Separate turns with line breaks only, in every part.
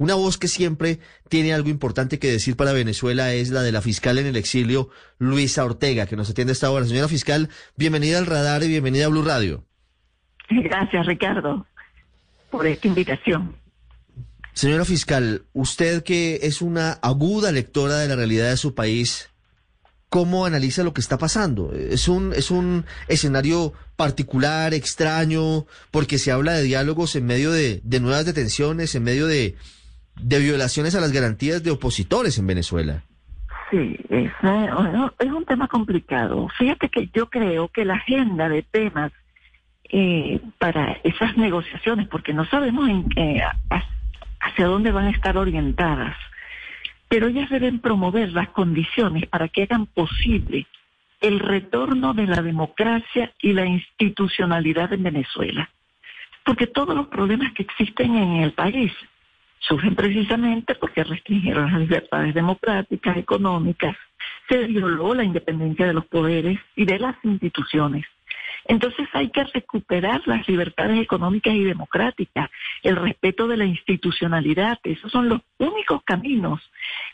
Una voz que siempre tiene algo importante que decir para Venezuela es la de la fiscal en el exilio, Luisa Ortega, que nos atiende a esta hora. Señora fiscal, bienvenida al radar y bienvenida a Blue Radio.
Gracias, Ricardo, por esta invitación.
Señora fiscal, usted que es una aguda lectora de la realidad de su país, ¿cómo analiza lo que está pasando? Es un, es un escenario particular, extraño, porque se habla de diálogos en medio de, de nuevas detenciones, en medio de, de violaciones a las garantías de opositores en Venezuela.
Sí, es, eh, es un tema complicado. Fíjate que yo creo que la agenda de temas eh, para esas negociaciones, porque no sabemos en, hacia dónde van a estar orientadas, pero ellas deben promover las condiciones para que hagan posible el retorno de la democracia y la institucionalidad en Venezuela. Porque todos los problemas que existen en el país surgen precisamente porque restringieron las libertades democráticas, económicas, se violó la independencia de los poderes y de las instituciones. Entonces hay que recuperar las libertades económicas y democráticas, el respeto de la institucionalidad. Esos son los únicos caminos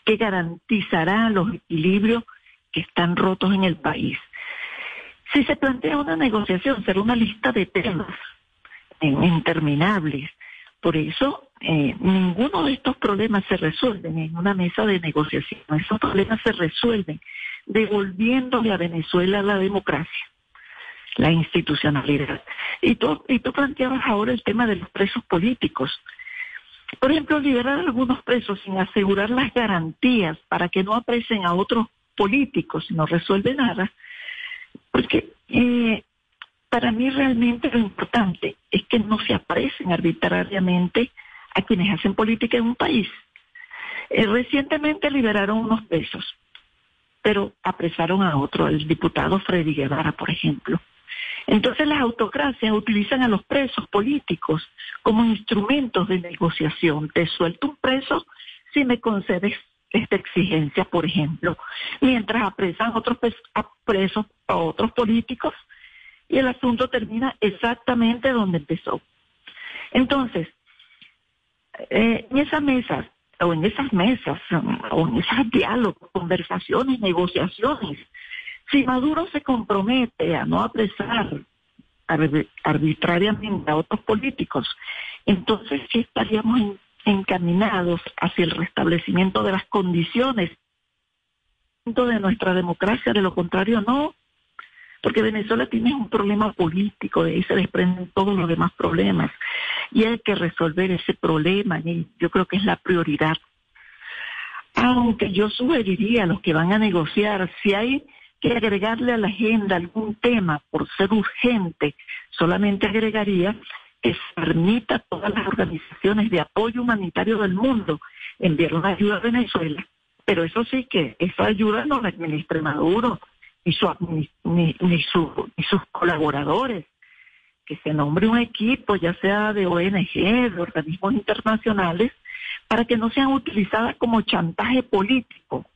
que garantizarán los equilibrios que están rotos en el país. Si se plantea una negociación, será una lista de temas interminables. Por eso, eh, ninguno de estos problemas se resuelven en una mesa de negociación. Esos problemas se resuelven devolviéndole a Venezuela la democracia la institucionalidad. Y tú, y tú planteabas ahora el tema de los presos políticos. Por ejemplo, liberar a algunos presos sin asegurar las garantías para que no apresen a otros políticos no resuelve nada, porque eh, para mí realmente lo importante es que no se apresen arbitrariamente a quienes hacen política en un país. Eh, recientemente liberaron unos presos, pero apresaron a otro, el diputado Freddy Guevara, por ejemplo. Entonces las autocracias utilizan a los presos políticos como instrumentos de negociación. Te suelto un preso si me concedes esta exigencia, por ejemplo, mientras apresan otros presos a otros políticos y el asunto termina exactamente donde empezó. Entonces, eh, en esas mesas, o en esas mesas, o en esos diálogos, conversaciones, negociaciones, si Maduro se compromete a no apresar arbitrariamente a otros políticos, entonces sí estaríamos encaminados hacia el restablecimiento de las condiciones de nuestra democracia, de lo contrario no, porque Venezuela tiene un problema político, de ahí se desprenden todos los demás problemas, y hay que resolver ese problema, y yo creo que es la prioridad. Aunque yo sugeriría a los que van a negociar, si hay que agregarle a la agenda algún tema por ser urgente, solamente agregaría que se permita a todas las organizaciones de apoyo humanitario del mundo enviar una ayuda a Venezuela, pero eso sí que esa ayuda no la administre Maduro ni, su, ni, ni, sus colaboradores, que se nombre un equipo, ya sea de ONG, de organismos internacionales, para que no sean utilizadas como chantaje político,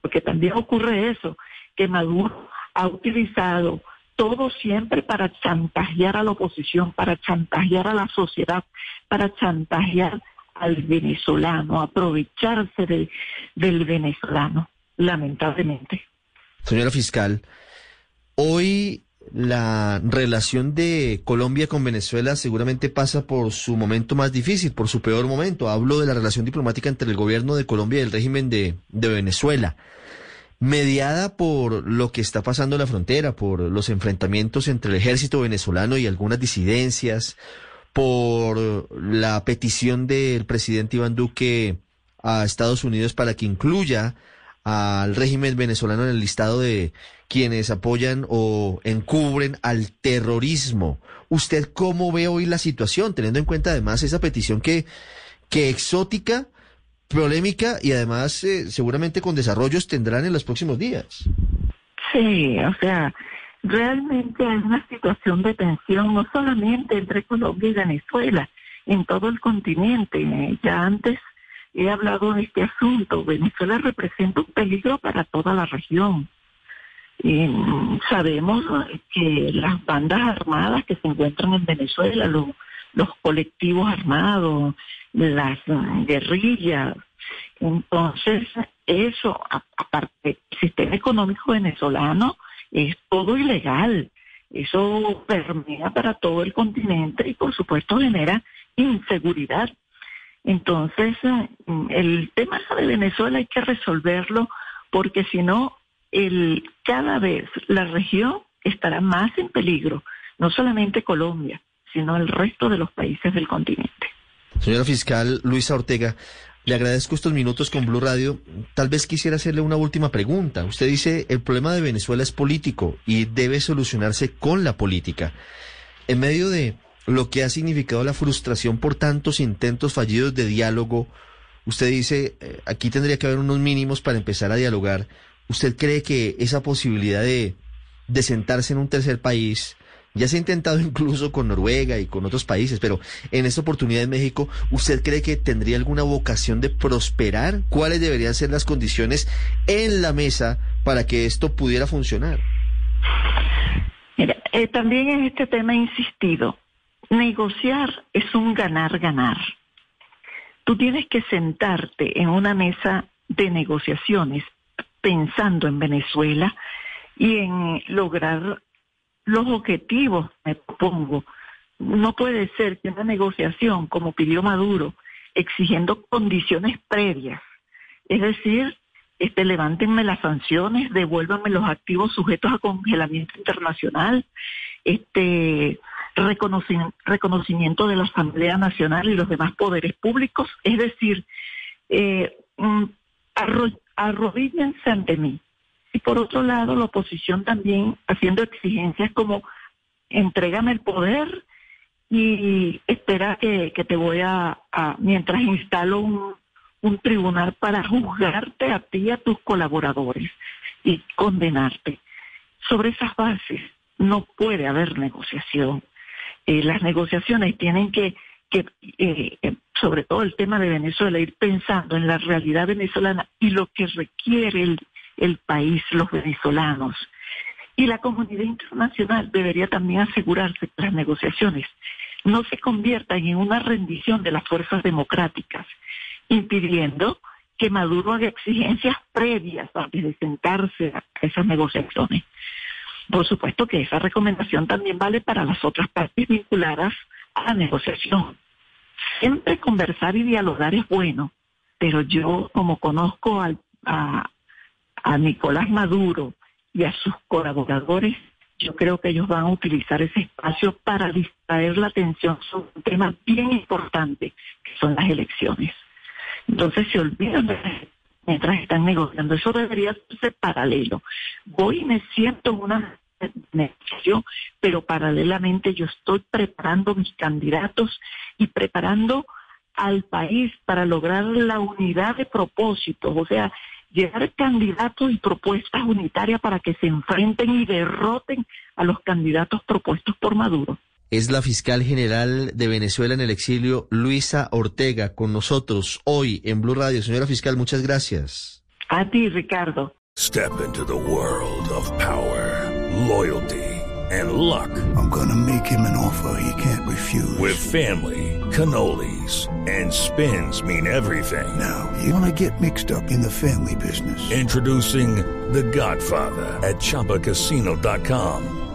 porque también ocurre eso, que Maduro ha utilizado todo siempre para chantajear a la oposición, para chantajear a la sociedad, para chantajear al venezolano, aprovecharse del venezolano, lamentablemente.
Señora fiscal, hoy la relación de Colombia con Venezuela seguramente pasa por su momento más difícil, por su peor momento. Hablo de la relación diplomática entre el gobierno de Colombia y el régimen de, de Venezuela mediada por lo que está pasando en la frontera, por los enfrentamientos entre el ejército venezolano y algunas disidencias, por la petición del presidente Iván Duque a Estados Unidos para que incluya al régimen venezolano en el listado de quienes apoyan o encubren al terrorismo. ¿Usted cómo ve hoy la situación, teniendo en cuenta además esa petición que que exótica, polémica y además eh, seguramente con desarrollos tendrán en los próximos días.
Sí, o sea, realmente hay una situación de tensión no solamente entre Colombia y Venezuela, en todo el continente. Ya antes he hablado de este asunto. Venezuela representa un peligro para toda la región. Y sabemos que las bandas armadas que se encuentran en Venezuela, los, los colectivos armados, las guerrillas, entonces eso, aparte del sistema económico venezolano, es todo ilegal. Eso permea para todo el continente y por supuesto genera inseguridad. Entonces, el tema de Venezuela hay que resolverlo porque si no, el, cada vez la región estará más en peligro, no solamente Colombia, sino el resto de los países del continente.
Señora fiscal Luisa Ortega, le agradezco estos minutos con Blue Radio. Tal vez quisiera hacerle una última pregunta. Usted dice, el problema de Venezuela es político y debe solucionarse con la política. En medio de lo que ha significado la frustración por tantos intentos fallidos de diálogo, usted dice, eh, aquí tendría que haber unos mínimos para empezar a dialogar. ¿Usted cree que esa posibilidad de, sentarse en un tercer país, ya se ha intentado incluso con Noruega y con otros países, pero en esta oportunidad en México, ¿usted cree que tendría alguna vocación de prosperar? ¿Cuáles deberían ser las condiciones en la mesa para que esto pudiera funcionar?
Mira, eh, también en este tema he insistido, negociar es un ganar-ganar. Tú tienes que sentarte en una mesa de negociaciones pensando en Venezuela y en lograr los objetivos me propongo. No puede ser que una negociación, como pidió Maduro, exigiendo condiciones previas, es decir, este, levántenme las sanciones, devuélvanme los activos sujetos a congelamiento internacional, este, reconocimiento de la Asamblea Nacional y los demás poderes públicos, es decir, eh, mm, arrodíllense ante mí, y por otro lado, la oposición también haciendo exigencias como entrégame el poder y espera que, te voy a, mientras instalo un, un tribunal para juzgarte a ti y a tus colaboradores y condenarte. Sobre esas bases no puede haber negociación. Eh, las negociaciones tienen que, que eh, eh, sobre todo el tema de Venezuela, ir pensando en la realidad venezolana y lo que requiere el, el país, los venezolanos. Y la comunidad internacional debería también asegurarse que las negociaciones no se conviertan en una rendición de las fuerzas democráticas, impidiendo que Maduro haga exigencias previas antes de sentarse a esas negociaciones. Por supuesto que esa recomendación también vale para las otras partes vinculadas a la negociación. Siempre conversar y dialogar es bueno, pero yo como conozco al, a, a Nicolás Maduro y a sus colaboradores, yo creo que ellos van a utilizar ese espacio para distraer la atención sobre un tema bien importante, que son las elecciones. Entonces se olvidan de mientras están negociando. Eso debería ser paralelo. Voy y me siento en una negociación, pero paralelamente yo estoy preparando mis candidatos y preparando al país para lograr la unidad de propósitos. O sea, llegar candidatos y propuestas unitarias para que se enfrenten y derroten a los candidatos propuestos por Maduro.
Es la fiscal general de Venezuela en el exilio, Luisa Ortega, con nosotros hoy en Blue Radio. Señora fiscal, muchas gracias.
A ti, Ricardo.
Step into the world of power, loyalty and luck.
I'm gonna make him an offer he can't refuse.
With family, cannolis and spins mean everything.
Now, you wanna get mixed up in the family business.
Introducing The Godfather at ChumbaCasino.com.